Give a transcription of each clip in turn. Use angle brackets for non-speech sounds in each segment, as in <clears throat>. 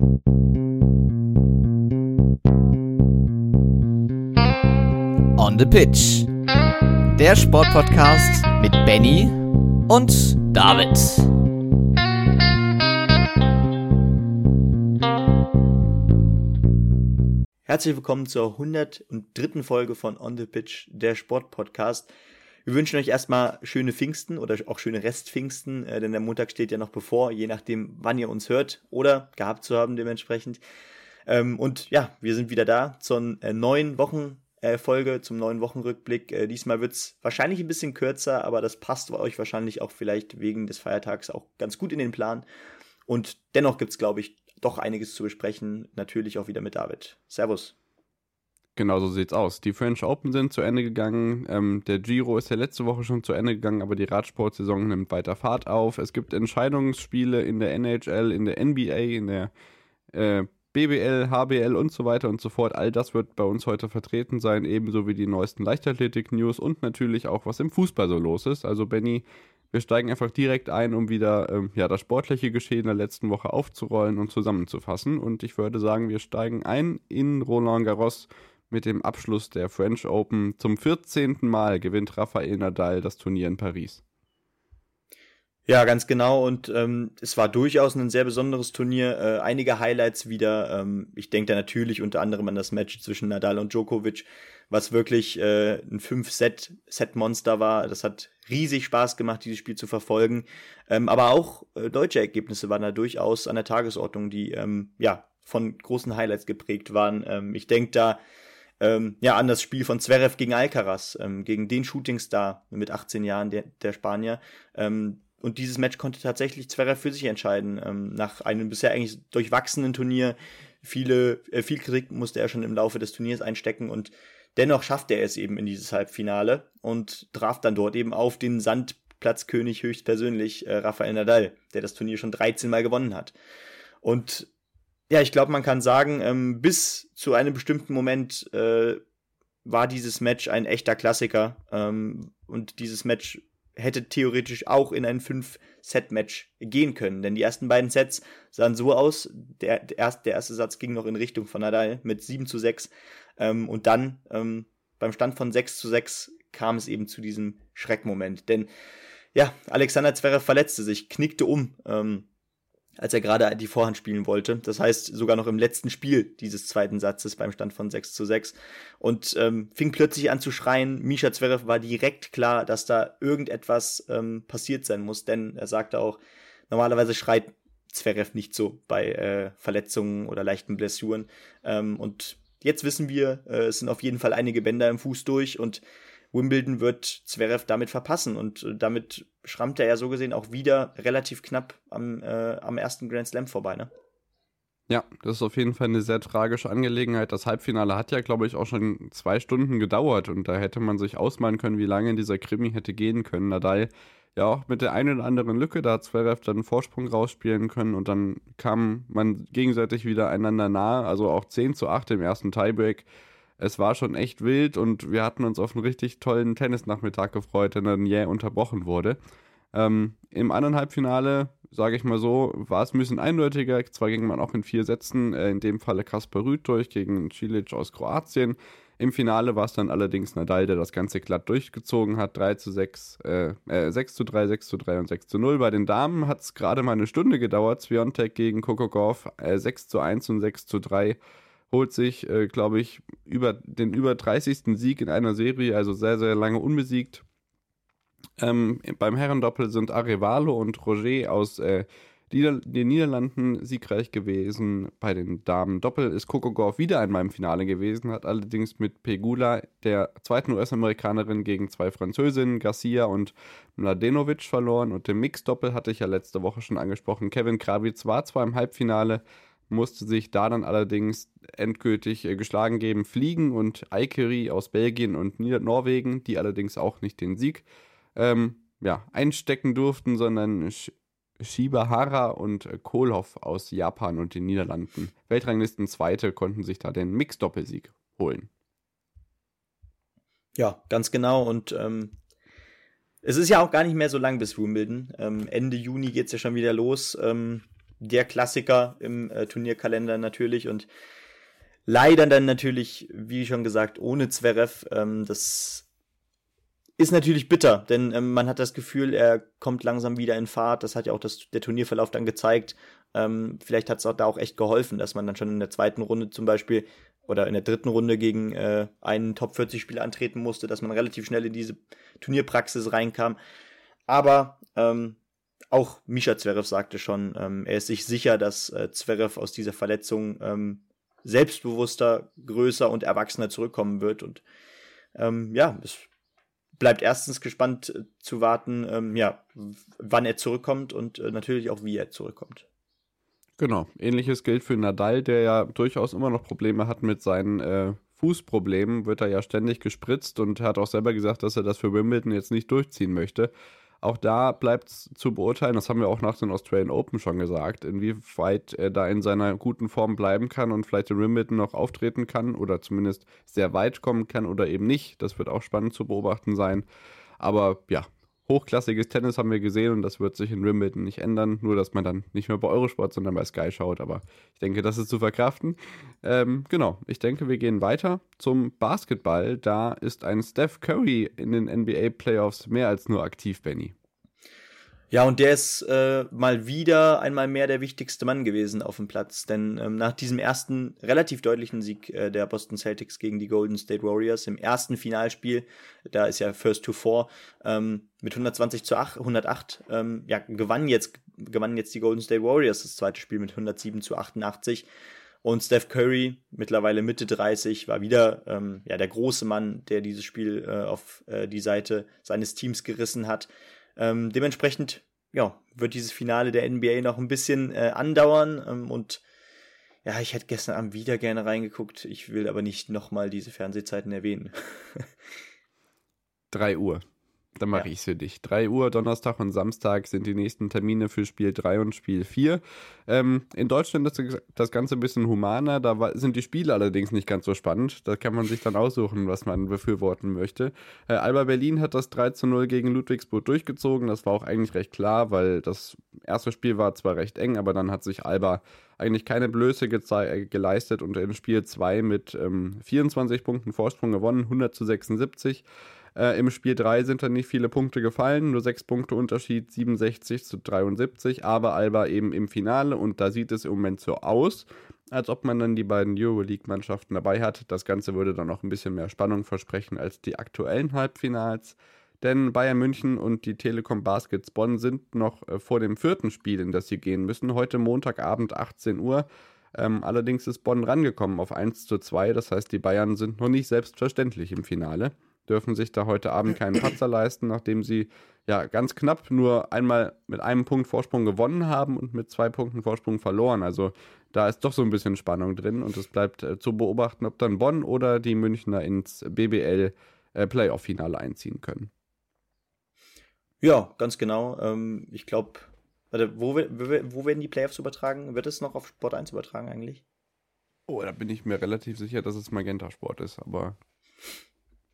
On the Pitch. Der Sportpodcast mit Benny und David. Herzlich willkommen zur 103. Folge von On the Pitch, der Sportpodcast. Wir wünschen euch erstmal schöne Pfingsten oder auch schöne Restpfingsten, äh, denn der Montag steht ja noch bevor, je nachdem, wann ihr uns hört oder gehabt zu haben dementsprechend. Ähm, und ja, wir sind wieder da zur äh, neuen Wochenfolge, äh, zum neuen Wochenrückblick. Äh, diesmal wird es wahrscheinlich ein bisschen kürzer, aber das passt euch wahrscheinlich auch vielleicht wegen des Feiertags auch ganz gut in den Plan. Und dennoch gibt es, glaube ich, doch einiges zu besprechen. Natürlich auch wieder mit David. Servus. Genau so sieht's aus. Die French Open sind zu Ende gegangen. Ähm, der Giro ist ja letzte Woche schon zu Ende gegangen, aber die Radsportsaison nimmt weiter Fahrt auf. Es gibt Entscheidungsspiele in der NHL, in der NBA, in der äh, BBL, HBL und so weiter und so fort. All das wird bei uns heute vertreten sein, ebenso wie die neuesten Leichtathletik-News und natürlich auch, was im Fußball so los ist. Also Benny, wir steigen einfach direkt ein, um wieder ähm, ja, das sportliche Geschehen der letzten Woche aufzurollen und zusammenzufassen. Und ich würde sagen, wir steigen ein in Roland Garros mit dem Abschluss der French Open. Zum 14. Mal gewinnt Rafael Nadal das Turnier in Paris. Ja, ganz genau. Und ähm, es war durchaus ein sehr besonderes Turnier. Äh, einige Highlights wieder. Ähm, ich denke da natürlich unter anderem an das Match zwischen Nadal und Djokovic, was wirklich äh, ein 5-Set-Set-Monster war. Das hat riesig Spaß gemacht, dieses Spiel zu verfolgen. Ähm, aber auch äh, deutsche Ergebnisse waren da durchaus an der Tagesordnung, die ähm, ja von großen Highlights geprägt waren. Ähm, ich denke da ähm, ja, an das Spiel von Zverev gegen Alcaraz, ähm, gegen den Shootingstar mit 18 Jahren, der, der Spanier. Ähm, und dieses Match konnte tatsächlich Zverev für sich entscheiden. Ähm, nach einem bisher eigentlich durchwachsenen Turnier, viele, äh, viel Kritik musste er schon im Laufe des Turniers einstecken und dennoch schaffte er es eben in dieses Halbfinale und traf dann dort eben auf den Sandplatzkönig höchstpersönlich, äh, Rafael Nadal, der das Turnier schon 13 Mal gewonnen hat. Und ja, ich glaube, man kann sagen, ähm, bis zu einem bestimmten Moment äh, war dieses Match ein echter Klassiker. Ähm, und dieses Match hätte theoretisch auch in ein 5-Set-Match gehen können. Denn die ersten beiden Sets sahen so aus. Der, der, erste, der erste Satz ging noch in Richtung von Nadal mit 7 zu 6. Ähm, und dann ähm, beim Stand von 6 zu 6 kam es eben zu diesem Schreckmoment. Denn ja, Alexander Zverev verletzte sich, knickte um. Ähm, als er gerade die Vorhand spielen wollte. Das heißt, sogar noch im letzten Spiel dieses zweiten Satzes beim Stand von 6 zu 6. Und ähm, fing plötzlich an zu schreien. Misha Zverev war direkt klar, dass da irgendetwas ähm, passiert sein muss, denn er sagte auch, normalerweise schreit Zverev nicht so bei äh, Verletzungen oder leichten Blessuren. Ähm, und jetzt wissen wir, äh, es sind auf jeden Fall einige Bänder im Fuß durch und Wimbledon wird Zverev damit verpassen und äh, damit schrammt er ja so gesehen auch wieder relativ knapp am, äh, am ersten Grand Slam vorbei, ne? Ja, das ist auf jeden Fall eine sehr tragische Angelegenheit. Das Halbfinale hat ja, glaube ich, auch schon zwei Stunden gedauert und da hätte man sich ausmalen können, wie lange dieser Krimi hätte gehen können. Nadal ja auch mit der einen oder anderen Lücke, da hat Zverev dann einen Vorsprung rausspielen können und dann kam man gegenseitig wieder einander nahe, also auch 10 zu 8 im ersten Tiebreak es war schon echt wild und wir hatten uns auf einen richtig tollen Tennisnachmittag gefreut, der dann jäh unterbrochen wurde. Ähm, Im anderen Halbfinale, sage ich mal so, war es ein bisschen eindeutiger. Zwar ging man auch in vier Sätzen, äh, in dem Falle Kaspar Rüth durch gegen Cilic aus Kroatien. Im Finale war es dann allerdings Nadal, der das Ganze glatt durchgezogen hat. 3 zu 6, äh, äh, 6 zu 3, 6 zu 3 und 6 zu 0. Bei den Damen hat es gerade mal eine Stunde gedauert. Sviontek gegen Kokogov äh, 6 zu 1 und 6 zu 3 holt sich, äh, glaube ich, über den über 30. Sieg in einer Serie, also sehr, sehr lange unbesiegt. Ähm, beim Herrendoppel sind Arevalo und Roger aus äh, den Niederlanden siegreich gewesen. Bei den Damen Doppel ist Coco Gauff wieder einmal im Finale gewesen, hat allerdings mit Pegula, der zweiten US-Amerikanerin, gegen zwei Französinnen, Garcia und Mladenovic verloren. Und im Mix-Doppel hatte ich ja letzte Woche schon angesprochen. Kevin Krawitz war zwar im Halbfinale, musste sich da dann allerdings endgültig äh, geschlagen geben. Fliegen und Aikeri aus Belgien und Nieder Norwegen, die allerdings auch nicht den Sieg ähm, ja, einstecken durften, sondern Sh Shibahara und äh, Kohlhoff aus Japan und den Niederlanden. Weltranglisten Zweite konnten sich da den Mix-Doppelsieg holen. Ja, ganz genau. Und ähm, es ist ja auch gar nicht mehr so lang bis Wimbledon. Ähm, Ende Juni geht es ja schon wieder los. Ähm, der Klassiker im äh, Turnierkalender natürlich und leider dann natürlich, wie schon gesagt, ohne Zverev. Ähm, das ist natürlich bitter, denn ähm, man hat das Gefühl, er kommt langsam wieder in Fahrt. Das hat ja auch das, der Turnierverlauf dann gezeigt. Ähm, vielleicht hat es auch da auch echt geholfen, dass man dann schon in der zweiten Runde zum Beispiel oder in der dritten Runde gegen äh, einen Top 40 Spieler antreten musste, dass man relativ schnell in diese Turnierpraxis reinkam. Aber ähm, auch Misha Zverev sagte schon, ähm, er ist sich sicher, dass äh, Zverev aus dieser Verletzung ähm, selbstbewusster, größer und erwachsener zurückkommen wird. Und ähm, ja, es bleibt erstens gespannt äh, zu warten, ähm, ja, wann er zurückkommt und äh, natürlich auch, wie er zurückkommt. Genau, ähnliches gilt für Nadal, der ja durchaus immer noch Probleme hat mit seinen äh, Fußproblemen, wird er ja ständig gespritzt und hat auch selber gesagt, dass er das für Wimbledon jetzt nicht durchziehen möchte. Auch da bleibt es zu beurteilen, das haben wir auch nach den Australian Open schon gesagt, inwieweit er da in seiner guten Form bleiben kann und vielleicht in Wimbledon noch auftreten kann oder zumindest sehr weit kommen kann oder eben nicht. Das wird auch spannend zu beobachten sein. Aber ja, hochklassiges Tennis haben wir gesehen und das wird sich in Wimbledon nicht ändern. Nur, dass man dann nicht mehr bei Eurosport, sondern bei Sky schaut. Aber ich denke, das ist zu verkraften. Ähm, genau, ich denke, wir gehen weiter zum Basketball. Da ist ein Steph Curry in den NBA Playoffs mehr als nur aktiv, Benny. Ja, und der ist äh, mal wieder einmal mehr der wichtigste Mann gewesen auf dem Platz. Denn ähm, nach diesem ersten relativ deutlichen Sieg äh, der Boston Celtics gegen die Golden State Warriors im ersten Finalspiel, da ist ja First to Four, ähm, mit 120 zu 8, 108, ähm, ja, gewannen jetzt, gewannen jetzt die Golden State Warriors das zweite Spiel mit 107 zu 88. Und Steph Curry, mittlerweile Mitte 30, war wieder ähm, ja, der große Mann, der dieses Spiel äh, auf äh, die Seite seines Teams gerissen hat. Ähm, dementsprechend ja, wird dieses Finale der NBA noch ein bisschen äh, andauern ähm, und ja, ich hätte gestern Abend wieder gerne reingeguckt. Ich will aber nicht nochmal diese Fernsehzeiten erwähnen. <laughs> 3 Uhr. Dann mache ja. ich es für dich. 3 Uhr, Donnerstag und Samstag sind die nächsten Termine für Spiel 3 und Spiel 4. Ähm, in Deutschland ist das Ganze ein bisschen humaner. Da sind die Spiele allerdings nicht ganz so spannend. Da kann man sich dann aussuchen, was man befürworten möchte. Äh, Alba Berlin hat das 3 zu 0 gegen Ludwigsburg durchgezogen. Das war auch eigentlich recht klar, weil das erste Spiel war zwar recht eng, aber dann hat sich Alba eigentlich keine Blöße geleistet und in Spiel 2 mit ähm, 24 Punkten Vorsprung gewonnen, 100 zu 76. Äh, Im Spiel 3 sind dann nicht viele Punkte gefallen, nur 6 Punkte Unterschied, 67 zu 73, aber Alba eben im Finale und da sieht es im Moment so aus, als ob man dann die beiden Euroleague-Mannschaften dabei hat. Das Ganze würde dann noch ein bisschen mehr Spannung versprechen als die aktuellen Halbfinals. Denn Bayern München und die Telekom Baskets Bonn sind noch äh, vor dem vierten Spiel, in das sie gehen müssen. Heute Montagabend 18 Uhr. Ähm, allerdings ist Bonn rangekommen auf 1 zu 2. Das heißt, die Bayern sind noch nicht selbstverständlich im Finale dürfen sich da heute Abend keinen <clears throat> Patzer leisten, nachdem sie ja ganz knapp nur einmal mit einem Punkt Vorsprung gewonnen haben und mit zwei Punkten Vorsprung verloren. Also da ist doch so ein bisschen Spannung drin und es bleibt äh, zu beobachten, ob dann Bonn oder die Münchner ins BBL äh, Playoff-Finale einziehen können. Ja, ganz genau. Ähm, ich glaube, wo, wo werden die Playoffs übertragen? Wird es noch auf Sport 1 übertragen eigentlich? Oh, da bin ich mir relativ sicher, dass es Magenta Sport ist, aber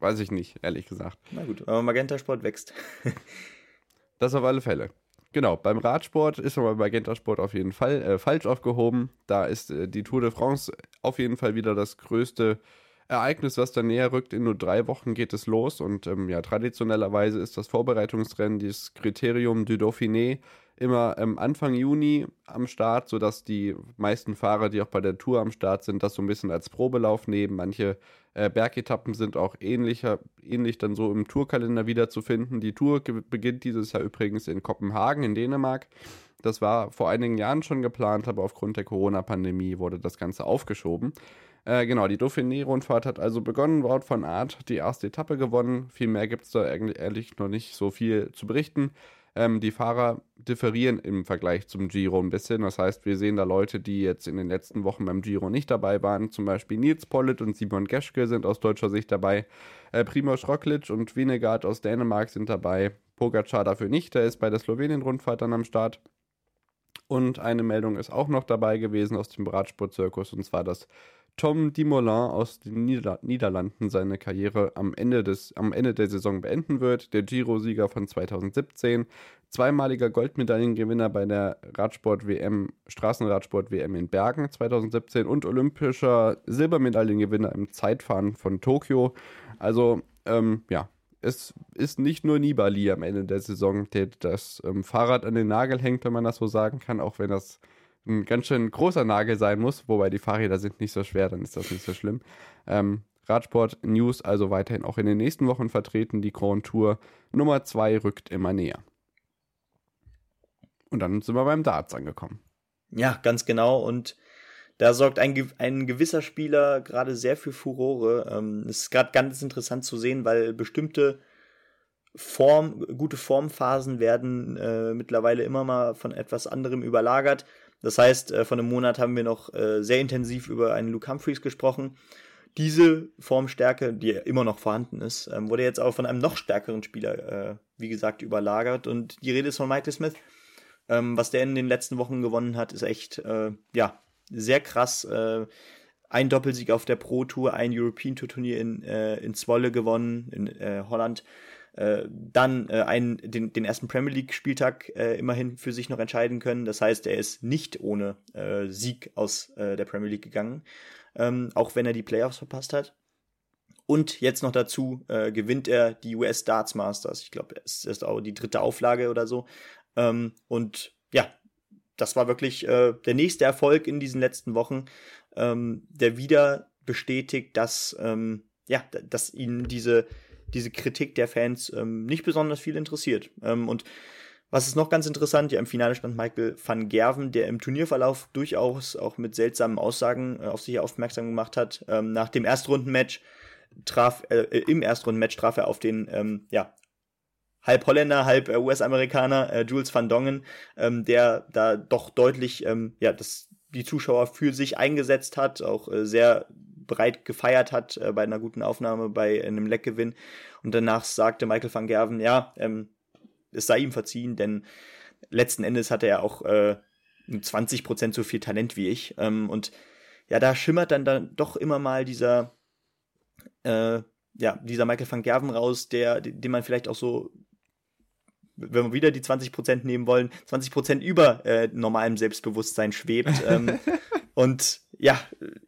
Weiß ich nicht, ehrlich gesagt. Na gut, aber Magenta Sport wächst. <laughs> das auf alle Fälle. Genau, beim Radsport ist aber Magenta Sport auf jeden Fall äh, falsch aufgehoben. Da ist äh, die Tour de France auf jeden Fall wieder das größte Ereignis, was da näher rückt. In nur drei Wochen geht es los und ähm, ja, traditionellerweise ist das Vorbereitungsrennen, dieses Kriterium du Dauphiné, immer ähm, Anfang Juni am Start, sodass die meisten Fahrer, die auch bei der Tour am Start sind, das so ein bisschen als Probelauf nehmen. Manche äh, Bergetappen sind auch ähnlicher, ähnlich dann so im Tourkalender wiederzufinden. Die Tour beginnt dieses Jahr übrigens in Kopenhagen in Dänemark. Das war vor einigen Jahren schon geplant, aber aufgrund der Corona-Pandemie wurde das Ganze aufgeschoben. Äh, genau, die Dauphiné-Rundfahrt hat also begonnen. Wout von Art die erste Etappe gewonnen. Viel mehr gibt es da eigentlich ehrlich noch nicht so viel zu berichten. Ähm, die Fahrer differieren im Vergleich zum Giro ein bisschen. Das heißt, wir sehen da Leute, die jetzt in den letzten Wochen beim Giro nicht dabei waren. Zum Beispiel Nils Pollitt und Simon Geschke sind aus deutscher Sicht dabei. Äh, Primoz Roglic und Winegard aus Dänemark sind dabei. Pogacar dafür nicht. Der ist bei der Slowenien-Rundfahrt dann am Start. Und eine Meldung ist auch noch dabei gewesen aus dem Radsportzirkus, und zwar, dass Tom Dumoulin aus den Nieder Niederlanden seine Karriere am Ende, des, am Ende der Saison beenden wird. Der Giro-Sieger von 2017, zweimaliger Goldmedaillengewinner bei der Radsport-WM, Straßenradsport-WM in Bergen 2017 und olympischer Silbermedaillengewinner im Zeitfahren von Tokio. Also, ähm, ja, es ist nicht nur Nibali am Ende der Saison, der das ähm, Fahrrad an den Nagel hängt, wenn man das so sagen kann, auch wenn das ein ganz schön großer Nagel sein muss, wobei die Fahrräder sind nicht so schwer, dann ist das nicht so schlimm. Ähm, Radsport News also weiterhin auch in den nächsten Wochen vertreten. Die Grand Tour Nummer 2 rückt immer näher. Und dann sind wir beim Darts angekommen. Ja, ganz genau. Und da sorgt ein, ein gewisser Spieler gerade sehr für Furore. Ähm, es ist gerade ganz interessant zu sehen, weil bestimmte Form, gute Formphasen werden äh, mittlerweile immer mal von etwas anderem überlagert. Das heißt, äh, von einem Monat haben wir noch äh, sehr intensiv über einen Luke Humphreys gesprochen. Diese Formstärke, die immer noch vorhanden ist, ähm, wurde jetzt auch von einem noch stärkeren Spieler, äh, wie gesagt, überlagert. Und die Rede ist von Michael Smith. Ähm, was der in den letzten Wochen gewonnen hat, ist echt, äh, ja, sehr krass. Äh, ein Doppelsieg auf der Pro Tour, ein European Tour Turnier in, äh, in Zwolle gewonnen, in äh, Holland äh, dann äh, einen, den, den ersten Premier League-Spieltag äh, immerhin für sich noch entscheiden können. Das heißt, er ist nicht ohne äh, Sieg aus äh, der Premier League gegangen, ähm, auch wenn er die Playoffs verpasst hat. Und jetzt noch dazu äh, gewinnt er die US Darts Masters. Ich glaube, es ist auch die dritte Auflage oder so. Ähm, und ja, das war wirklich äh, der nächste Erfolg in diesen letzten Wochen, ähm, der wieder bestätigt, dass ähm, ja, dass ihn diese diese Kritik der Fans ähm, nicht besonders viel interessiert. Ähm, und was ist noch ganz interessant, ja, im Finale stand Michael van Gerven, der im Turnierverlauf durchaus auch mit seltsamen Aussagen äh, auf sich aufmerksam gemacht hat. Ähm, nach dem Erstrundenmatch traf, äh, im Erstrundenmatch traf er auf den, ähm, ja, halb Holländer, halb äh, US-Amerikaner, äh, Jules van Dongen, ähm, der da doch deutlich, ähm, ja, das, die Zuschauer für sich eingesetzt hat, auch äh, sehr breit gefeiert hat äh, bei einer guten Aufnahme, bei einem Leckgewinn. Und danach sagte Michael van Gerven, ja, ähm, es sei ihm verziehen, denn letzten Endes hatte er auch äh, 20 Prozent so viel Talent wie ich. Ähm, und ja, da schimmert dann, dann doch immer mal dieser, äh, ja, dieser Michael van Gerven raus, der, den man vielleicht auch so wenn wir wieder die 20% nehmen wollen, 20% über äh, normalem Selbstbewusstsein schwebt. Ähm, <laughs> und ja,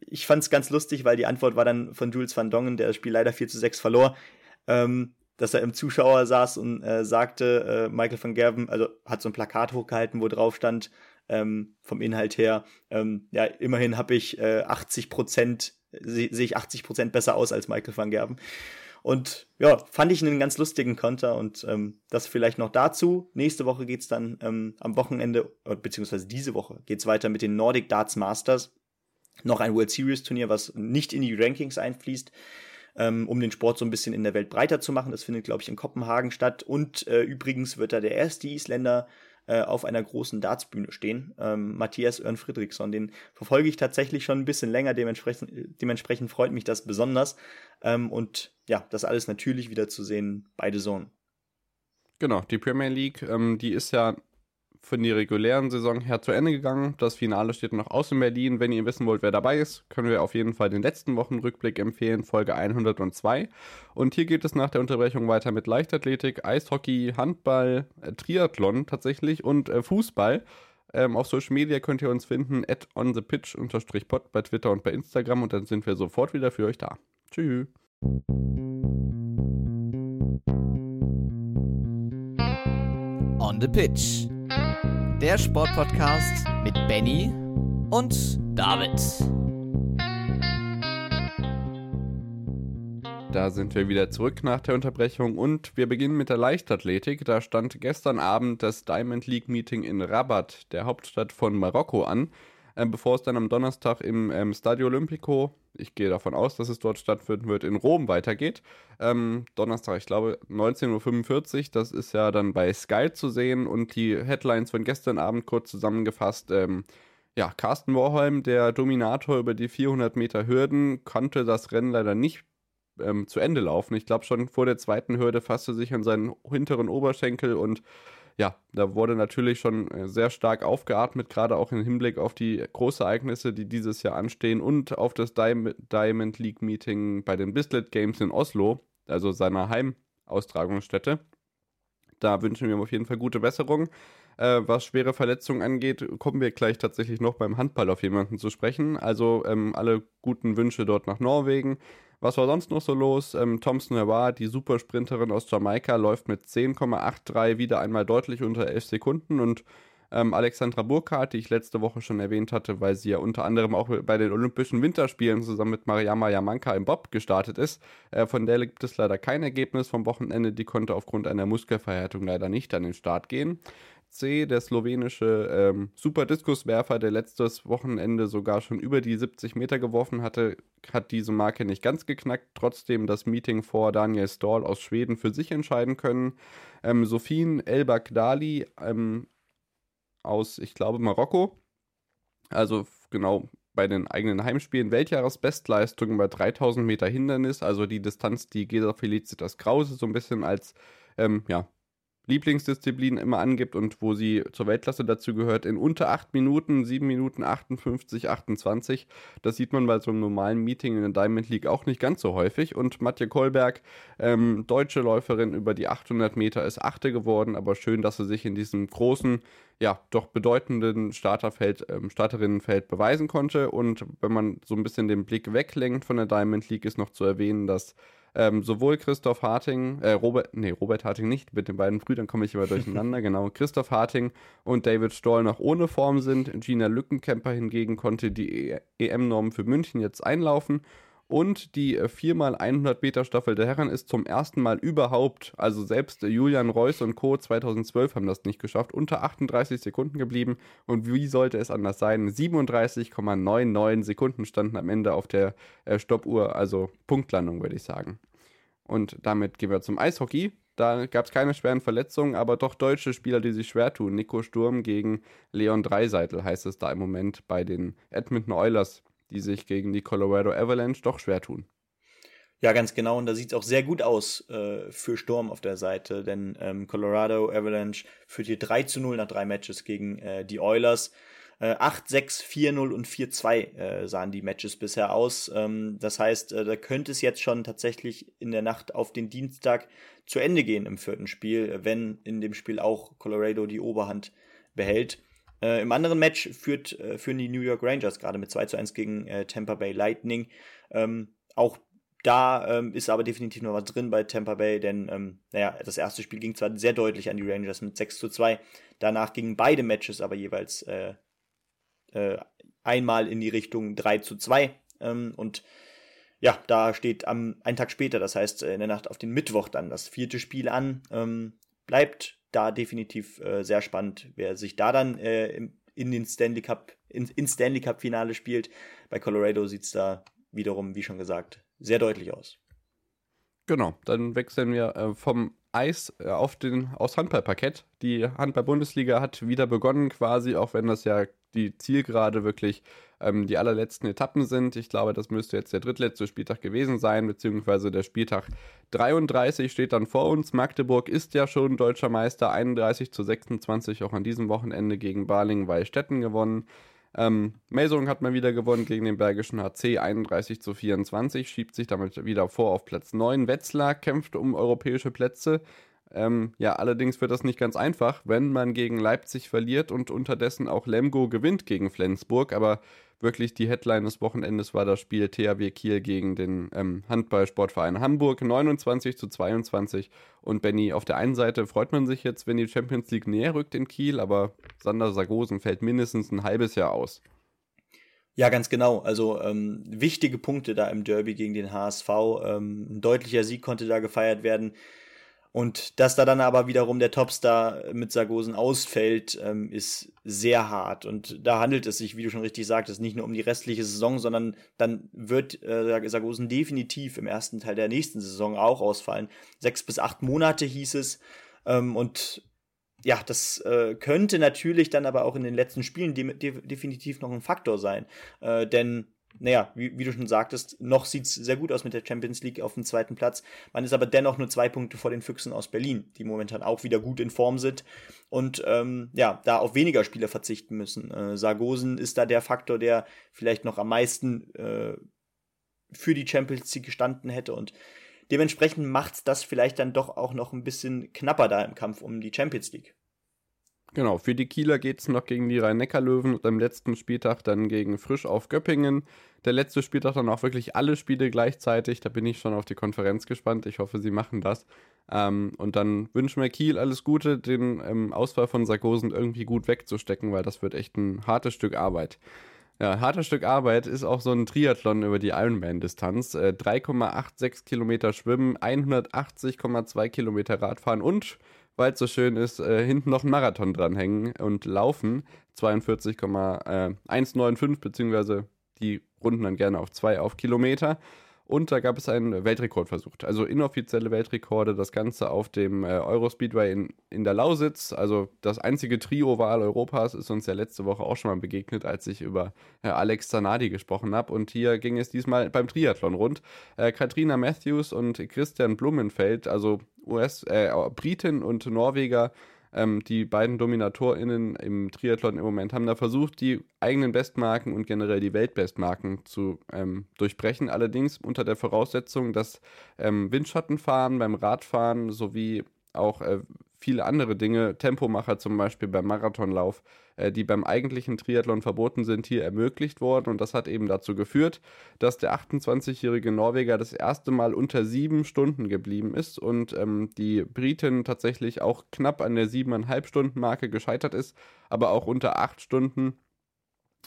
ich fand es ganz lustig, weil die Antwort war dann von Jules van Dongen, der das Spiel leider 4 zu 6 verlor, ähm, dass er im Zuschauer saß und äh, sagte, äh, Michael van Gerven, also hat so ein Plakat hochgehalten, wo drauf stand, ähm, vom Inhalt her, ähm, ja, immerhin habe ich äh, 80 Prozent, sehe seh ich 80 Prozent besser aus als Michael van Gerven. Und ja, fand ich einen ganz lustigen Konter und ähm, das vielleicht noch dazu. Nächste Woche geht's dann ähm, am Wochenende, äh, beziehungsweise diese Woche, geht's weiter mit den Nordic Darts Masters. Noch ein World Series Turnier, was nicht in die Rankings einfließt, ähm, um den Sport so ein bisschen in der Welt breiter zu machen. Das findet, glaube ich, in Kopenhagen statt. Und äh, übrigens wird da der erste Isländer äh, auf einer großen Dartsbühne stehen. Ähm, Matthias Örn Friedrichsson, den verfolge ich tatsächlich schon ein bisschen länger, dementsprechend, dementsprechend freut mich das besonders. Ähm, und ja, das alles natürlich wieder zu sehen bei The Zone. Genau, die Premier League, ähm, die ist ja von der regulären Saison her zu Ende gegangen. Das Finale steht noch aus in Berlin. Wenn ihr wissen wollt, wer dabei ist, können wir auf jeden Fall den letzten Wochenrückblick empfehlen, Folge 102. Und hier geht es nach der Unterbrechung weiter mit Leichtathletik, Eishockey, Handball, äh, Triathlon tatsächlich und äh, Fußball. Ähm, auf Social Media könnt ihr uns finden, at onthepitch-pod bei Twitter und bei Instagram und dann sind wir sofort wieder für euch da. Tschüss. On the Pitch der Sportpodcast mit Benny und David. Da sind wir wieder zurück nach der Unterbrechung und wir beginnen mit der Leichtathletik. Da stand gestern Abend das Diamond League Meeting in Rabat, der Hauptstadt von Marokko, an äh, bevor es dann am Donnerstag im ähm, Stadio Olimpico, ich gehe davon aus, dass es dort stattfinden wird, in Rom weitergeht. Ähm, Donnerstag, ich glaube 19.45 Uhr, das ist ja dann bei Sky zu sehen und die Headlines von gestern Abend kurz zusammengefasst. Ähm, ja, Carsten Warholm, der Dominator über die 400 Meter Hürden, konnte das Rennen leider nicht ähm, zu Ende laufen. Ich glaube, schon vor der zweiten Hürde fasste sich an seinen hinteren Oberschenkel und ja, da wurde natürlich schon äh, sehr stark aufgeatmet, gerade auch im Hinblick auf die Großereignisse, die dieses Jahr anstehen und auf das Diamond League Meeting bei den Bislett Games in Oslo, also seiner Heimaustragungsstätte. Da wünschen wir ihm auf jeden Fall gute Besserung. Äh, was schwere Verletzungen angeht, kommen wir gleich tatsächlich noch beim Handball auf jemanden zu sprechen. Also ähm, alle guten Wünsche dort nach Norwegen. Was war sonst noch so los? Ähm, Thompson Hawa, die Supersprinterin aus Jamaika, läuft mit 10,83 wieder einmal deutlich unter 11 Sekunden und ähm, Alexandra Burkhardt, die ich letzte Woche schon erwähnt hatte, weil sie ja unter anderem auch bei den Olympischen Winterspielen zusammen mit Mariama Yamanka im Bob gestartet ist. Äh, von der gibt es leider kein Ergebnis vom Wochenende. Die konnte aufgrund einer Muskelverhärtung leider nicht an den Start gehen. C, der slowenische ähm, Superdiskuswerfer, der letztes Wochenende sogar schon über die 70 Meter geworfen hatte, hat diese Marke nicht ganz geknackt, trotzdem das Meeting vor Daniel Stahl aus Schweden für sich entscheiden können. Ähm, Sofien El-Baghdali ähm, aus, ich glaube, Marokko. Also genau bei den eigenen Heimspielen Weltjahresbestleistungen bei 3000 Meter Hindernis, also die Distanz, die Gesa Felicitas Krause so ein bisschen als ähm, ja, Lieblingsdisziplin immer angibt und wo sie zur Weltklasse dazu gehört, in unter 8 Minuten, 7 Minuten 58, 28. Das sieht man bei so einem normalen Meeting in der Diamond League auch nicht ganz so häufig. Und Matja Kolberg, ähm, deutsche Läuferin über die 800 Meter, ist Achte geworden, aber schön, dass sie sich in diesem großen, ja, doch bedeutenden Starterfeld, ähm, Starterinnenfeld beweisen konnte. Und wenn man so ein bisschen den Blick weglenkt von der Diamond League, ist noch zu erwähnen, dass ähm, sowohl Christoph Harting, äh, Robert, nee, Robert Harting nicht, mit den beiden Brüdern komme ich immer durcheinander, <laughs> genau. Christoph Harting und David Stoll noch ohne Form sind. Gina Lückenkämper hingegen konnte die EM-Norm für München jetzt einlaufen. Und die 4x100 äh, Meter Staffel der Herren ist zum ersten Mal überhaupt, also selbst Julian Reuss und Co. 2012 haben das nicht geschafft, unter 38 Sekunden geblieben. Und wie sollte es anders sein? 37,99 Sekunden standen am Ende auf der äh, Stoppuhr, also Punktlandung, würde ich sagen. Und damit gehen wir zum Eishockey. Da gab es keine schweren Verletzungen, aber doch deutsche Spieler, die sich schwer tun. Nico Sturm gegen Leon Dreiseitel heißt es da im Moment bei den Edmonton Oilers, die sich gegen die Colorado Avalanche doch schwer tun. Ja, ganz genau. Und da sieht es auch sehr gut aus äh, für Sturm auf der Seite, denn ähm, Colorado Avalanche führt hier 3 zu 0 nach drei Matches gegen äh, die Oilers. Äh, 8-6, 4-0 und 4-2 äh, sahen die Matches bisher aus. Ähm, das heißt, äh, da könnte es jetzt schon tatsächlich in der Nacht auf den Dienstag zu Ende gehen im vierten Spiel, wenn in dem Spiel auch Colorado die Oberhand behält. Äh, Im anderen Match führt, äh, führen die New York Rangers gerade mit 2 zu 1 gegen äh, Tampa Bay Lightning. Ähm, auch da ähm, ist aber definitiv noch was drin bei Tampa Bay, denn ähm, naja, das erste Spiel ging zwar sehr deutlich an die Rangers mit 6 zu 2. Danach gingen beide Matches aber jeweils äh, äh, einmal in die Richtung 3 zu 2. Ähm, und ja, da steht am einen Tag später, das heißt äh, in der Nacht auf den Mittwoch dann das vierte Spiel an. Ähm, bleibt da definitiv äh, sehr spannend, wer sich da dann äh, in den Stanley Cup, in, in Stanley Cup Finale spielt. Bei Colorado sieht es da wiederum, wie schon gesagt, sehr deutlich aus. Genau, dann wechseln wir äh, vom Eis äh, auf den, aufs Handballparkett. Die Handball-Bundesliga hat wieder begonnen quasi, auch wenn das ja die Zielgerade wirklich ähm, die allerletzten Etappen sind. Ich glaube, das müsste jetzt der drittletzte Spieltag gewesen sein, beziehungsweise der Spieltag 33 steht dann vor uns. Magdeburg ist ja schon deutscher Meister, 31 zu 26 auch an diesem Wochenende gegen Balingen-Weilstätten gewonnen. Ähm, Melsung hat mal wieder gewonnen gegen den Bergischen HC 31 zu 24, schiebt sich damit wieder vor auf Platz 9. Wetzlar kämpft um europäische Plätze. Ähm, ja, allerdings wird das nicht ganz einfach, wenn man gegen Leipzig verliert und unterdessen auch Lemgo gewinnt gegen Flensburg. Aber wirklich die Headline des Wochenendes war das Spiel THW Kiel gegen den ähm, Handballsportverein Hamburg 29 zu 22. Und Benny, auf der einen Seite freut man sich jetzt, wenn die Champions League näher rückt in Kiel, aber Sander Sargosen fällt mindestens ein halbes Jahr aus. Ja, ganz genau. Also ähm, wichtige Punkte da im Derby gegen den HSV. Ähm, ein deutlicher Sieg konnte da gefeiert werden. Und dass da dann aber wiederum der Topstar mit Sargosen ausfällt, ähm, ist sehr hart. Und da handelt es sich, wie du schon richtig sagtest, nicht nur um die restliche Saison, sondern dann wird äh, Sargosen definitiv im ersten Teil der nächsten Saison auch ausfallen. Sechs bis acht Monate hieß es. Ähm, und ja, das äh, könnte natürlich dann aber auch in den letzten Spielen de de definitiv noch ein Faktor sein. Äh, denn naja, wie, wie du schon sagtest, noch sieht es sehr gut aus mit der Champions League auf dem zweiten Platz. Man ist aber dennoch nur zwei Punkte vor den Füchsen aus Berlin, die momentan auch wieder gut in Form sind und ähm, ja, da auf weniger Spieler verzichten müssen. Äh, Sargosen ist da der Faktor, der vielleicht noch am meisten äh, für die Champions League gestanden hätte und dementsprechend macht das vielleicht dann doch auch noch ein bisschen knapper da im Kampf um die Champions League. Genau, für die Kieler geht es noch gegen die Rhein-Neckar-Löwen und am letzten Spieltag dann gegen Frisch auf Göppingen. Der letzte Spieltag dann auch wirklich alle Spiele gleichzeitig. Da bin ich schon auf die Konferenz gespannt. Ich hoffe, sie machen das. Ähm, und dann wünschen wir Kiel alles Gute, den ähm, Ausfall von Sargosen irgendwie gut wegzustecken, weil das wird echt ein hartes Stück Arbeit. Ja, hartes Stück Arbeit ist auch so ein Triathlon über die Ironman-Distanz. Äh, 3,86 Kilometer Schwimmen, 180,2 Kilometer Radfahren und weil es so schön ist, äh, hinten noch ein Marathon dranhängen und laufen. 42,195, äh, beziehungsweise die runden dann gerne auf 2 auf Kilometer. Und da gab es einen Weltrekord versucht. Also inoffizielle Weltrekorde, das Ganze auf dem äh, Eurospeedway in, in der Lausitz. Also das einzige Trio-Wahl Europas ist uns ja letzte Woche auch schon mal begegnet, als ich über äh, Alex Zanadi gesprochen habe. Und hier ging es diesmal beim Triathlon rund. Äh, Katrina Matthews und Christian Blumenfeld, also US, äh, Briten und Norweger, ähm, die beiden DominatorInnen im Triathlon im Moment haben da versucht, die eigenen Bestmarken und generell die Weltbestmarken zu ähm, durchbrechen. Allerdings unter der Voraussetzung, dass ähm, Windschattenfahren beim Radfahren sowie auch äh, viele andere Dinge, Tempomacher zum Beispiel beim Marathonlauf, äh, die beim eigentlichen Triathlon verboten sind, hier ermöglicht worden. Und das hat eben dazu geführt, dass der 28-jährige Norweger das erste Mal unter sieben Stunden geblieben ist und ähm, die Britin tatsächlich auch knapp an der siebeneinhalb Stunden Marke gescheitert ist, aber auch unter acht Stunden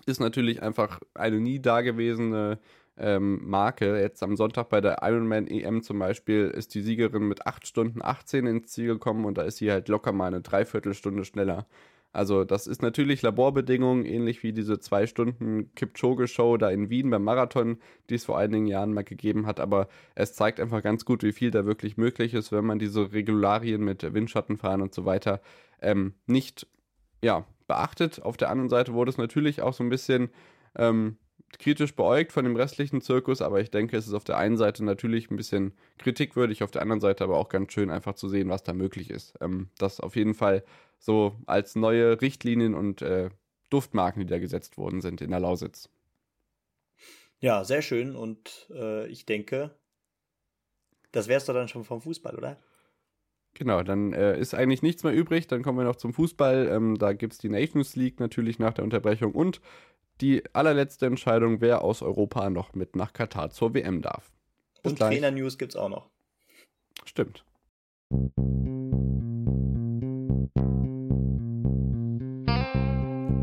ist natürlich einfach eine nie dagewesene ähm, Marke. Jetzt am Sonntag bei der Ironman EM zum Beispiel ist die Siegerin mit 8 Stunden 18 ins Ziel gekommen und da ist sie halt locker mal eine Dreiviertelstunde schneller. Also das ist natürlich Laborbedingungen, ähnlich wie diese zwei Stunden Kipchoge-Show da in Wien beim Marathon, die es vor einigen Jahren mal gegeben hat. Aber es zeigt einfach ganz gut, wie viel da wirklich möglich ist, wenn man diese Regularien mit Windschattenfahren und so weiter ähm, nicht ja, beachtet. Auf der anderen Seite wurde es natürlich auch so ein bisschen ähm, kritisch beäugt von dem restlichen Zirkus, aber ich denke, es ist auf der einen Seite natürlich ein bisschen kritikwürdig, auf der anderen Seite aber auch ganz schön einfach zu sehen, was da möglich ist. Ähm, das auf jeden Fall so als neue Richtlinien und äh, Duftmarken, die da gesetzt worden sind in der Lausitz. Ja, sehr schön und äh, ich denke, das wär's doch dann schon vom Fußball, oder? Genau, dann äh, ist eigentlich nichts mehr übrig. Dann kommen wir noch zum Fußball. Ähm, da gibt es die Nations League natürlich nach der Unterbrechung und die allerletzte Entscheidung, wer aus Europa noch mit nach Katar zur WM darf. Bis Und Trainer-News gibt es auch noch. Stimmt.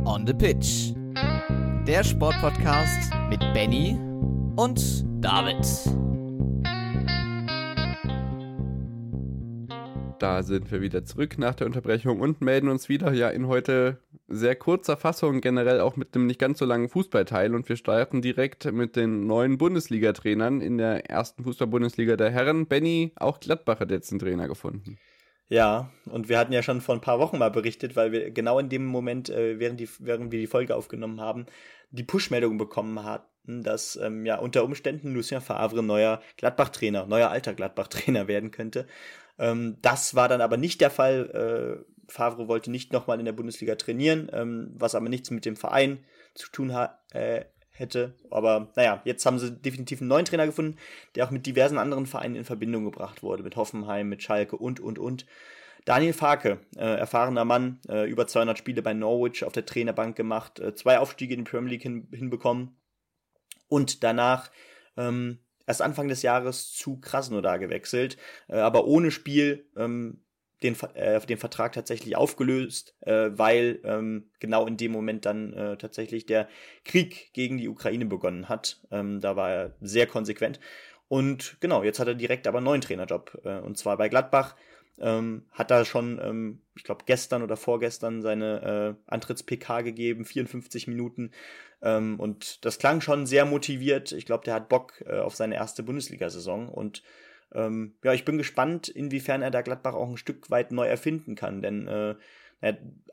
On the Pitch. Der Sportpodcast mit Benny und David. Da sind wir wieder zurück nach der Unterbrechung und melden uns wieder ja in heute sehr kurzer Fassung, generell auch mit einem nicht ganz so langen Fußballteil. Und wir starten direkt mit den neuen Bundesliga-Trainern in der ersten Fußball-Bundesliga der Herren. Benny, auch Gladbach hat jetzt einen Trainer gefunden. Ja, und wir hatten ja schon vor ein paar Wochen mal berichtet, weil wir genau in dem Moment, äh, während, die, während wir die Folge aufgenommen haben, die Push-Meldung bekommen hatten, dass ähm, ja unter Umständen Lucien Favre neuer Gladbach-Trainer, neuer alter Gladbach-Trainer <laughs> werden könnte. Ähm, das war dann aber nicht der Fall. Äh, Favre wollte nicht nochmal in der Bundesliga trainieren, ähm, was aber nichts mit dem Verein zu tun hat. Äh, hätte. Aber naja, jetzt haben sie definitiv einen neuen Trainer gefunden, der auch mit diversen anderen Vereinen in Verbindung gebracht wurde. Mit Hoffenheim, mit Schalke und, und, und. Daniel Farke, äh, erfahrener Mann, äh, über 200 Spiele bei Norwich auf der Trainerbank gemacht, äh, zwei Aufstiege in die Premier League hin, hinbekommen und danach ähm, erst Anfang des Jahres zu Krasnodar gewechselt, äh, aber ohne Spiel ähm, den, äh, den Vertrag tatsächlich aufgelöst, äh, weil ähm, genau in dem Moment dann äh, tatsächlich der Krieg gegen die Ukraine begonnen hat. Ähm, da war er sehr konsequent. Und genau, jetzt hat er direkt aber einen neuen Trainerjob. Äh, und zwar bei Gladbach. Ähm, hat da schon, ähm, ich glaube, gestern oder vorgestern seine äh, Antritts-PK gegeben, 54 Minuten. Ähm, und das klang schon sehr motiviert. Ich glaube, der hat Bock äh, auf seine erste Bundesliga-Saison. Und ähm, ja, ich bin gespannt, inwiefern er da Gladbach auch ein Stück weit neu erfinden kann, denn äh,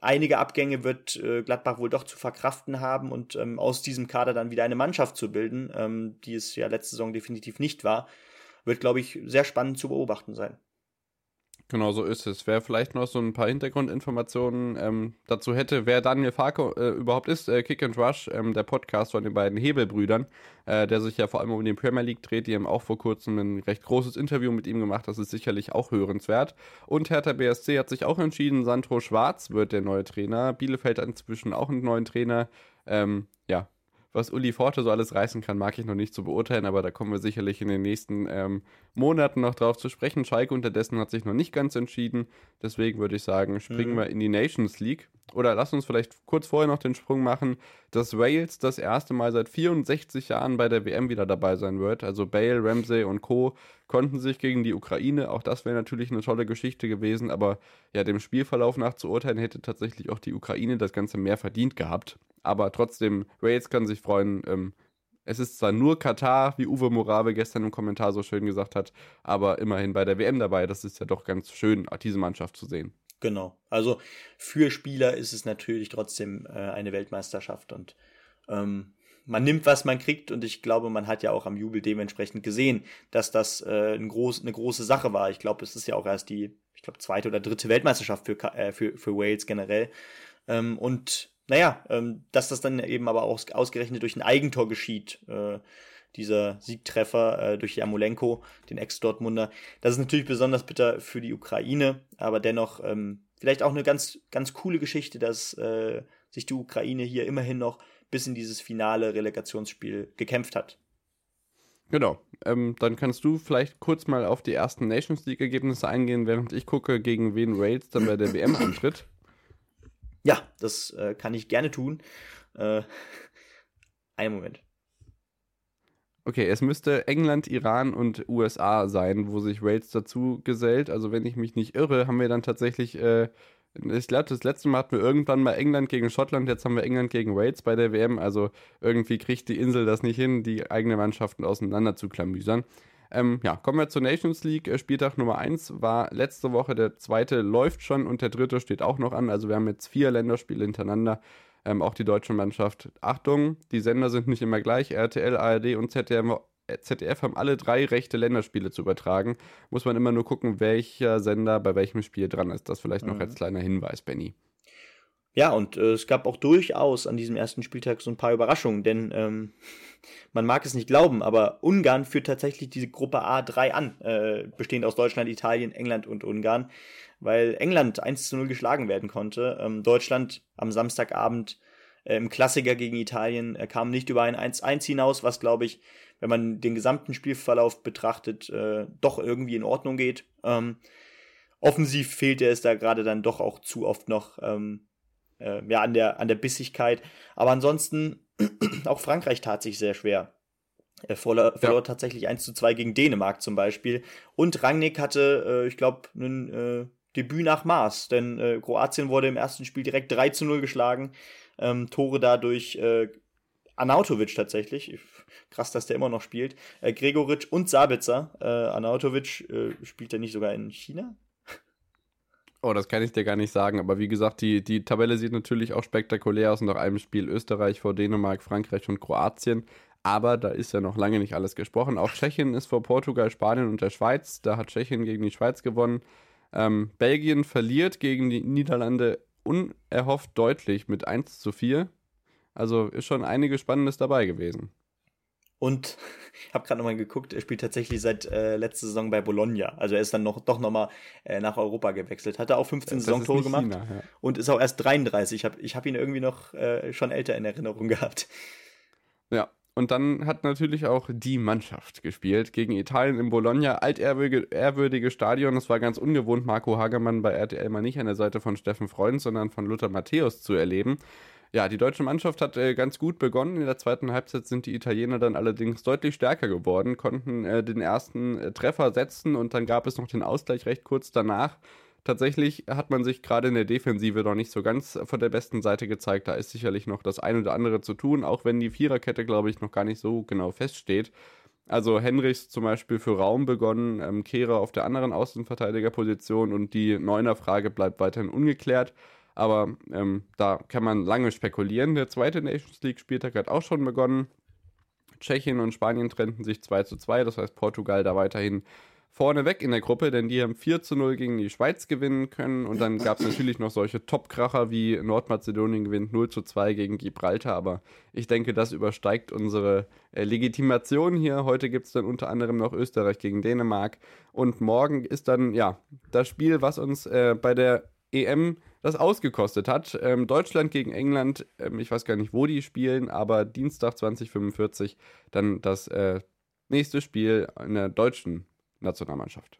einige Abgänge wird äh, Gladbach wohl doch zu verkraften haben und ähm, aus diesem Kader dann wieder eine Mannschaft zu bilden, ähm, die es ja letzte Saison definitiv nicht war, wird, glaube ich, sehr spannend zu beobachten sein. Genau so ist es. Wer vielleicht noch so ein paar Hintergrundinformationen ähm, dazu hätte, wer Daniel Farko äh, überhaupt ist, äh, Kick and Rush, ähm, der Podcast von den beiden Hebelbrüdern, äh, der sich ja vor allem um die Premier League dreht. Die haben auch vor kurzem ein recht großes Interview mit ihm gemacht. Das ist sicherlich auch hörenswert. Und Hertha BSC hat sich auch entschieden, Sandro Schwarz wird der neue Trainer. Bielefeld hat inzwischen auch einen neuen Trainer. Ähm, ja, was Uli Forte so alles reißen kann, mag ich noch nicht zu beurteilen, aber da kommen wir sicherlich in den nächsten ähm, Monaten noch drauf zu sprechen. Schalke unterdessen hat sich noch nicht ganz entschieden. Deswegen würde ich sagen, springen mhm. wir in die Nations League. Oder lass uns vielleicht kurz vorher noch den Sprung machen, dass Wales das erste Mal seit 64 Jahren bei der WM wieder dabei sein wird. Also Bale, Ramsey und Co. konnten sich gegen die Ukraine. Auch das wäre natürlich eine tolle Geschichte gewesen. Aber ja, dem Spielverlauf nach zu urteilen, hätte tatsächlich auch die Ukraine das Ganze mehr verdient gehabt aber trotzdem, Wales kann sich freuen. Ähm, es ist zwar nur Katar, wie Uwe Morave gestern im Kommentar so schön gesagt hat, aber immerhin bei der WM dabei. Das ist ja doch ganz schön, diese Mannschaft zu sehen. Genau. Also für Spieler ist es natürlich trotzdem äh, eine Weltmeisterschaft und ähm, man nimmt, was man kriegt und ich glaube, man hat ja auch am Jubel dementsprechend gesehen, dass das äh, ein groß, eine große Sache war. Ich glaube, es ist ja auch erst die, ich glaube, zweite oder dritte Weltmeisterschaft für, äh, für, für Wales generell. Ähm, und naja, ähm, dass das dann eben aber auch ausgerechnet durch ein Eigentor geschieht, äh, dieser Siegtreffer äh, durch Jamolenko, den Ex-Dortmunder. Das ist natürlich besonders bitter für die Ukraine, aber dennoch ähm, vielleicht auch eine ganz, ganz coole Geschichte, dass äh, sich die Ukraine hier immerhin noch bis in dieses finale Relegationsspiel gekämpft hat. Genau. Ähm, dann kannst du vielleicht kurz mal auf die ersten Nations League-Ergebnisse eingehen, während ich gucke, gegen wen Wales dann bei der WM <clears throat> antritt. Ja, das äh, kann ich gerne tun. Äh, <laughs> einen Moment. Okay, es müsste England, Iran und USA sein, wo sich Wales dazu gesellt. Also wenn ich mich nicht irre, haben wir dann tatsächlich, äh, ich glaube, das letzte Mal hatten wir irgendwann mal England gegen Schottland, jetzt haben wir England gegen Wales bei der WM. Also irgendwie kriegt die Insel das nicht hin, die eigenen Mannschaften auseinander zu klamüsern. Ähm, ja, kommen wir zur Nations League. Äh, Spieltag Nummer 1 war letzte Woche, der zweite läuft schon und der dritte steht auch noch an. Also wir haben jetzt vier Länderspiele hintereinander. Ähm, auch die deutsche Mannschaft. Achtung, die Sender sind nicht immer gleich. RTL, ARD und ZDF, ZDF haben alle drei Rechte, Länderspiele zu übertragen. Muss man immer nur gucken, welcher Sender bei welchem Spiel dran ist. Das vielleicht noch mhm. als kleiner Hinweis, Benny. Ja, und äh, es gab auch durchaus an diesem ersten Spieltag so ein paar Überraschungen, denn ähm, <laughs> man mag es nicht glauben, aber Ungarn führt tatsächlich diese Gruppe A3 an, äh, bestehend aus Deutschland, Italien, England und Ungarn, weil England 1 zu 0 geschlagen werden konnte. Ähm, Deutschland am Samstagabend äh, im Klassiker gegen Italien äh, kam nicht über ein 1-1 hinaus, was glaube ich, wenn man den gesamten Spielverlauf betrachtet, äh, doch irgendwie in Ordnung geht. Ähm, offensiv fehlte es da gerade dann doch auch zu oft noch. Ähm, äh, ja, an der, an der Bissigkeit. Aber ansonsten, <clears throat> auch Frankreich tat sich sehr schwer. Er verlor, verlor ja. tatsächlich 1 zu 2 gegen Dänemark zum Beispiel. Und Rangnick hatte, äh, ich glaube, ein äh, Debüt nach Maß, denn äh, Kroatien wurde im ersten Spiel direkt 3 zu 0 geschlagen. Ähm, Tore dadurch äh, Anautovic tatsächlich. Krass, dass der immer noch spielt. Äh, Gregoric und Sabitzer. Äh, Anautovic äh, spielt er nicht sogar in China? Oh, das kann ich dir gar nicht sagen. Aber wie gesagt, die, die Tabelle sieht natürlich auch spektakulär aus. Nach einem Spiel Österreich vor Dänemark, Frankreich und Kroatien. Aber da ist ja noch lange nicht alles gesprochen. Auch Tschechien ist vor Portugal, Spanien und der Schweiz. Da hat Tschechien gegen die Schweiz gewonnen. Ähm, Belgien verliert gegen die Niederlande unerhofft deutlich mit 1 zu 4. Also ist schon einiges Spannendes dabei gewesen. Und <laughs> ich habe gerade nochmal geguckt, er spielt tatsächlich seit äh, letzter Saison bei Bologna. Also er ist dann noch doch nochmal äh, nach Europa gewechselt. Hat er auch 15 Saisontore gemacht China, ja. und ist auch erst 33. Ich habe ich hab ihn irgendwie noch äh, schon älter in Erinnerung <laughs> gehabt. Ja, und dann hat natürlich auch die Mannschaft gespielt gegen Italien in Bologna. Altehrwürdige Stadion. Es war ganz ungewohnt, Marco Hagemann bei RTL mal nicht an der Seite von Steffen Freund, sondern von Luther Matthäus zu erleben. Ja, die deutsche Mannschaft hat äh, ganz gut begonnen. In der zweiten Halbzeit sind die Italiener dann allerdings deutlich stärker geworden, konnten äh, den ersten äh, Treffer setzen und dann gab es noch den Ausgleich recht kurz danach. Tatsächlich hat man sich gerade in der Defensive noch nicht so ganz von der besten Seite gezeigt. Da ist sicherlich noch das ein oder andere zu tun, auch wenn die Viererkette, glaube ich, noch gar nicht so genau feststeht. Also Henrichs zum Beispiel für Raum begonnen, ähm, Kehrer auf der anderen Außenverteidigerposition und die Neuner-Frage bleibt weiterhin ungeklärt. Aber ähm, da kann man lange spekulieren. Der zweite Nations League-Spieltag hat auch schon begonnen. Tschechien und Spanien trennten sich 2 zu 2, das heißt Portugal da weiterhin vorneweg in der Gruppe, denn die haben 4 zu 0 gegen die Schweiz gewinnen können. Und dann gab es <laughs> natürlich noch solche Top-Kracher wie Nordmazedonien gewinnt 0 zu 2 gegen Gibraltar. Aber ich denke, das übersteigt unsere äh, Legitimation hier. Heute gibt es dann unter anderem noch Österreich gegen Dänemark. Und morgen ist dann, ja, das Spiel, was uns äh, bei der EM das ausgekostet hat. Ähm, Deutschland gegen England, ähm, ich weiß gar nicht, wo die spielen, aber Dienstag 2045 dann das äh, nächste Spiel in der deutschen Nationalmannschaft.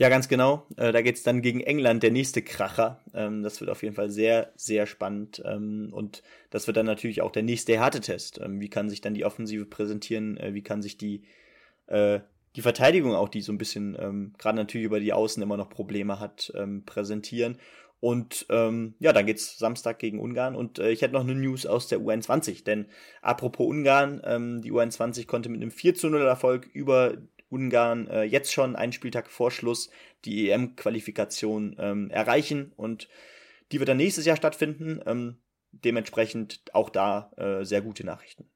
Ja, ganz genau. Äh, da geht es dann gegen England, der nächste Kracher. Ähm, das wird auf jeden Fall sehr, sehr spannend. Ähm, und das wird dann natürlich auch der nächste Härtetest. Ähm, wie kann sich dann die Offensive präsentieren? Äh, wie kann sich die, äh, die Verteidigung auch, die so ein bisschen, ähm, gerade natürlich über die Außen immer noch Probleme hat, ähm, präsentieren? Und ähm, ja, dann geht's Samstag gegen Ungarn. Und äh, ich hätte noch eine News aus der UN20, denn apropos Ungarn, ähm, die UN20 konnte mit einem 4 zu 0 Erfolg über Ungarn äh, jetzt schon einen Spieltag vor Schluss die EM-Qualifikation ähm, erreichen und die wird dann nächstes Jahr stattfinden. Ähm, dementsprechend auch da äh, sehr gute Nachrichten.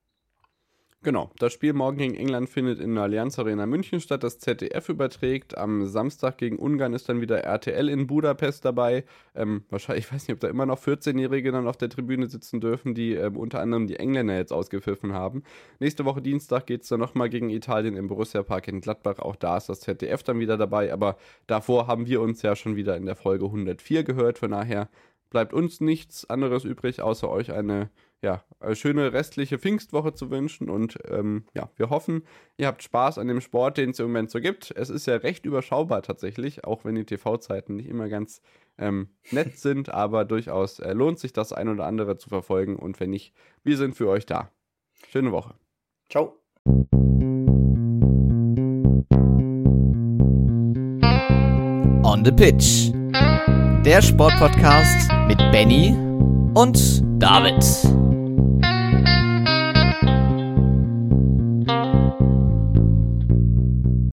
Genau, das Spiel morgen gegen England findet in der Allianz Arena München statt, das ZDF überträgt. Am Samstag gegen Ungarn ist dann wieder RTL in Budapest dabei. Ähm, wahrscheinlich, ich weiß nicht, ob da immer noch 14-Jährige dann auf der Tribüne sitzen dürfen, die ähm, unter anderem die Engländer jetzt ausgepfiffen haben. Nächste Woche Dienstag geht es dann nochmal gegen Italien im Borussia Park in Gladbach. Auch da ist das ZDF dann wieder dabei, aber davor haben wir uns ja schon wieder in der Folge 104 gehört. Von daher bleibt uns nichts anderes übrig, außer euch eine ja, eine schöne restliche Pfingstwoche zu wünschen. Und ähm, ja, wir hoffen, ihr habt Spaß an dem Sport, den es im Moment so gibt. Es ist ja recht überschaubar tatsächlich, auch wenn die TV-Zeiten nicht immer ganz ähm, nett <laughs> sind, aber durchaus äh, lohnt sich das ein oder andere zu verfolgen. Und wenn nicht, wir sind für euch da. Schöne Woche. Ciao. On the Pitch. Der Sportpodcast mit Benny und David.